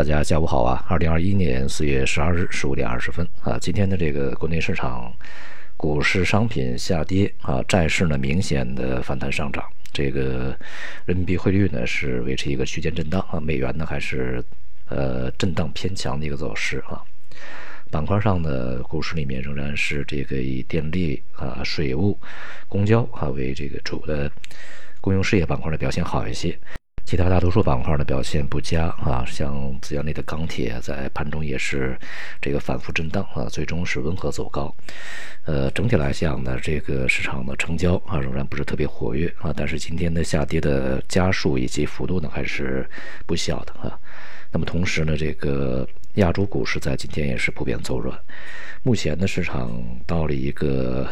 大家下午好啊！二零二一年四月十二日十五点二十分啊，今天的这个国内市场股市商品下跌啊，债市呢明显的反弹上涨，这个人民币汇率呢是维持一个区间震荡啊，美元呢还是呃震荡偏强的一个走势啊。板块上的股市里面仍然是这个以电力啊、水务、公交啊为这个主的公用事业板块的表现好一些。其他大多数板块的表现不佳啊，像资源类的钢铁在盘中也是这个反复震荡啊，最终是温和走高。呃，整体来讲呢，这个市场的成交啊仍然不是特别活跃啊，但是今天的下跌的家数以及幅度呢还是不小的啊。那么同时呢，这个亚洲股市在今天也是普遍走软。目前的市场到了一个。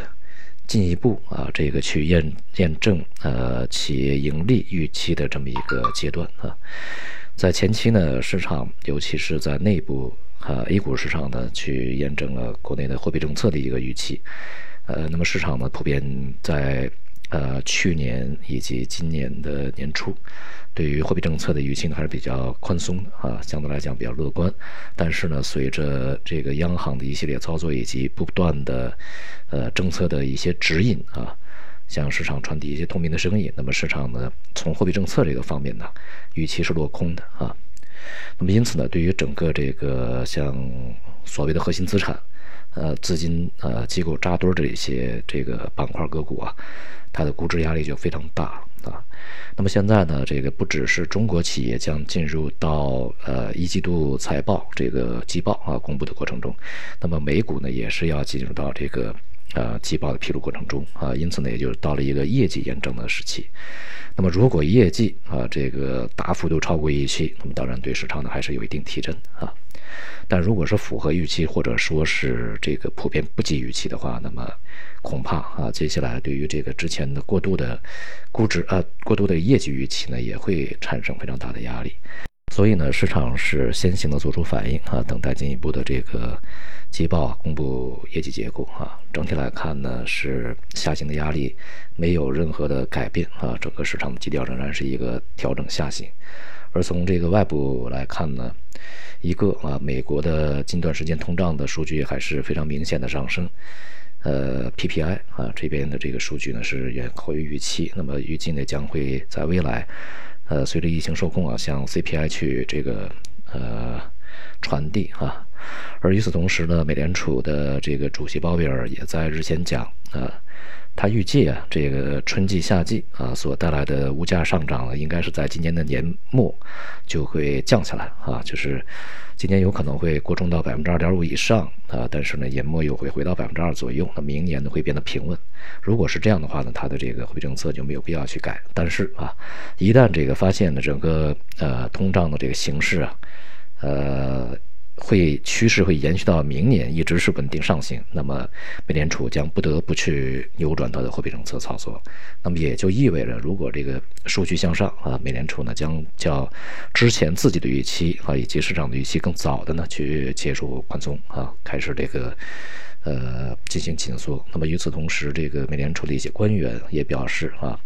进一步啊，这个去验验证呃企业盈利预期的这么一个阶段啊，在前期呢，市场尤其是在内部啊 A 股市场呢，去验证了国内的货币政策的一个预期，呃，那么市场呢普遍在呃去年以及今年的年初。对于货币政策的预期呢，还是比较宽松的啊，相对来讲比较乐观。但是呢，随着这个央行的一系列操作以及不断的呃政策的一些指引啊，向市场传递一些透明的声音，那么市场呢，从货币政策这个方面呢，预期是落空的啊。那么因此呢，对于整个这个像所谓的核心资产，呃，资金呃机构扎堆儿的一些这个板块个股啊，它的估值压力就非常大。啊，那么现在呢，这个不只是中国企业将进入到呃一季度财报这个季报啊公布的过程中，那么美股呢也是要进入到这个呃季报的披露过程中啊，因此呢也就到了一个业绩验证的时期。那么如果业绩啊这个大幅度超过预期，那么当然对市场呢还是有一定提振啊。但如果是符合预期，或者说是这个普遍不及预期的话，那么恐怕啊，接下来对于这个之前的过度的估值啊、过度的业绩预期呢，也会产生非常大的压力。所以呢，市场是先行的做出反应啊，等待进一步的这个季报公布业绩结果啊。整体来看呢，是下行的压力没有任何的改变啊，整个市场的基调仍然是一个调整下行。而从这个外部来看呢。一个啊，美国的近段时间通胀的数据还是非常明显的上升，呃，PPI 啊这边的这个数据呢是远高于预期，那么预计呢将会在未来，呃，随着疫情受控啊，向 CPI 去这个呃传递啊，而与此同时呢，美联储的这个主席鲍威尔也在日前讲啊。他预计啊，这个春季、夏季啊所带来的物价上涨呢，应该是在今年的年末就会降下来啊，就是今年有可能会过重到百分之二点五以上啊，但是呢，年末又会回到百分之二左右，那明年呢会变得平稳。如果是这样的话呢，它的这个货币政策就没有必要去改。但是啊，一旦这个发现呢，整个呃通胀的这个形势啊，呃。会趋势会延续到明年，一直是稳定上行。那么，美联储将不得不去扭转它的货币政策操作。那么也就意味着，如果这个数据向上啊，美联储呢将较之前自己的预期啊以及市场的预期更早的呢去结束宽松啊，开始这个呃进行紧缩。那么与此同时，这个美联储的一些官员也表示啊，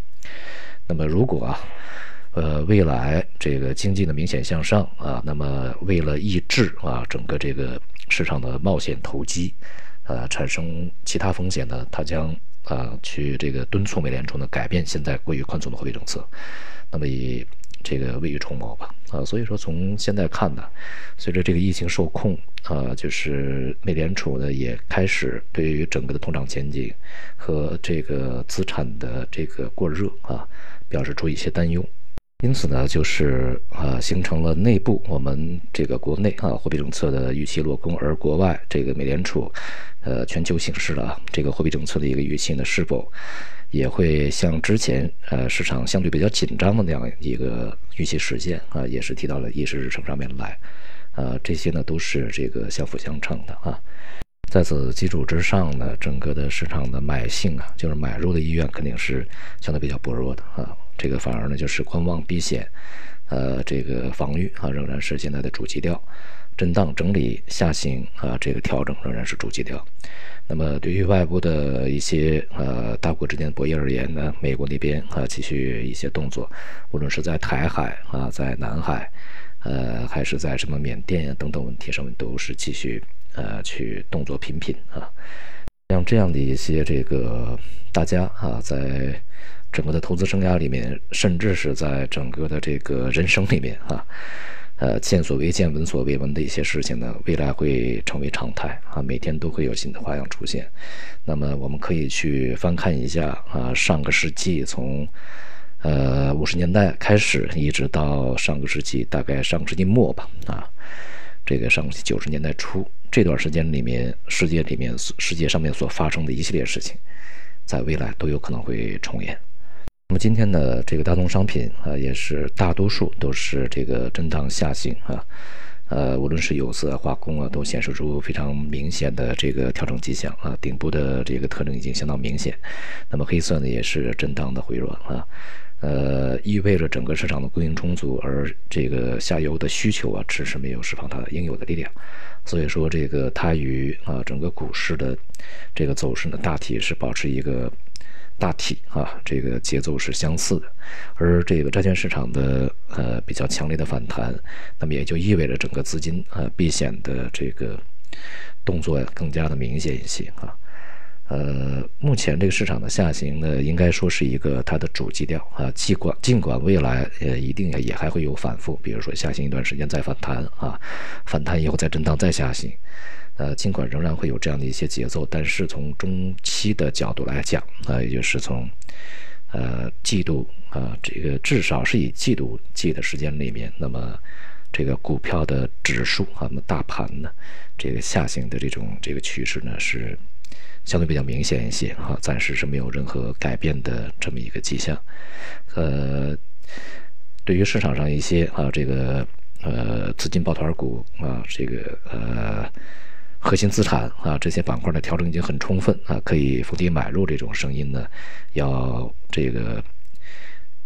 那么如果啊。呃，未来这个经济的明显向上啊，那么为了抑制啊整个这个市场的冒险投机，呃，产生其他风险呢，他将啊去这个敦促美联储呢改变现在过于宽松的货币政策，那么以这个未雨绸缪吧啊，所以说从现在看呢，随着这个疫情受控啊，就是美联储呢也开始对于整个的通胀前景和这个资产的这个过热啊，表示出一些担忧。因此呢，就是啊，形成了内部我们这个国内啊货币政策的预期落空，而国外这个美联储，呃，全球形势的啊这个货币政策的一个预期呢，是否也会像之前呃市场相对比较紧张的那样一个预期实现啊，也是提到了议事日程上面来，啊，这些呢都是这个相辅相成的啊。在此基础之上呢，整个的市场的买性啊，就是买入的意愿肯定是相对比较薄弱的啊。这个反而呢就是观望避险，呃，这个防御啊仍然是现在的主基调，震荡整理下行啊，这个调整仍然是主基调。那么对于外部的一些呃大国之间的博弈而言呢，美国那边啊继续一些动作，无论是在台海啊，在南海呃，还是在什么缅甸呀等等问题上面，都是继续呃去动作频频啊。像这样的一些这个大家啊，在整个的投资生涯里面，甚至是在整个的这个人生里面啊。呃，见所未见、闻所未闻的一些事情呢，未来会成为常态啊，每天都会有新的花样出现。那么，我们可以去翻看一下啊，上个世纪从呃五十年代开始，一直到上个世纪大概上个世纪末吧啊，这个上个世纪九十年代初这段时间里面，世界里面世界上面所发生的一系列事情，在未来都有可能会重演。那么今天的这个大宗商品啊，也是大多数都是这个震荡下行啊，呃，无论是有色、化工啊，都显示出非常明显的这个调整迹象啊，顶部的这个特征已经相当明显。那么黑色呢，也是震荡的回软啊，呃，意味着整个市场的供应充足，而这个下游的需求啊，迟迟没有释放它应有的力量。所以说，这个它与啊整个股市的这个走势呢，大体是保持一个。大体啊，这个节奏是相似的，而这个债券市场的呃比较强烈的反弹，那么也就意味着整个资金呃避险的这个动作更加的明显一些啊。呃，目前这个市场的下行呢，应该说是一个它的主基调啊，尽管尽管未来呃一定也还会有反复，比如说下行一段时间再反弹啊，反弹以后再震荡再下行。呃，尽管仍然会有这样的一些节奏，但是从中期的角度来讲，啊，也就是从呃季度啊，这个至少是以季度计的时间里面，那么这个股票的指数啊，那么大盘呢，这个下行的这种这个趋势呢，是相对比较明显一些啊，暂时是没有任何改变的这么一个迹象。呃，对于市场上一些啊，这个呃资金抱团股啊，这个呃。核心资产啊，这些板块的调整已经很充分啊，可以逢低买入。这种声音呢，要这个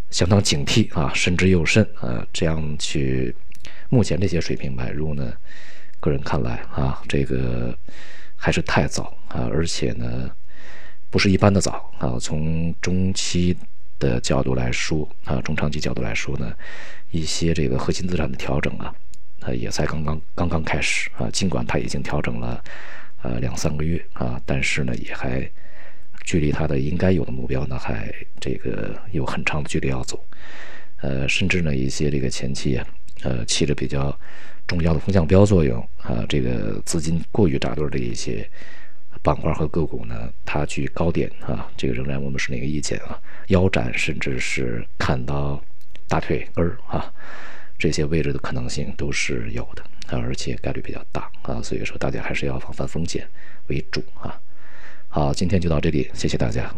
相当警惕啊，慎之又慎啊。这样去目前这些水平买入呢，个人看来啊，这个还是太早啊，而且呢，不是一般的早啊。从中期的角度来说啊，中长期角度来说呢，一些这个核心资产的调整啊。呃，也才刚刚刚刚开始啊，尽管它已经调整了，呃两三个月啊，但是呢，也还距离它的应该有的目标呢，还这个有很长的距离要走。呃，甚至呢，一些这个前期，呃起着比较重要的风向标作用啊，这个资金过于扎堆的一些板块和个股呢，它去高点啊，这个仍然我们是那个意见啊？腰斩，甚至是砍到大腿根儿啊。这些位置的可能性都是有的啊，而且概率比较大啊，所以说大家还是要防范风险为主啊。好，今天就到这里，谢谢大家。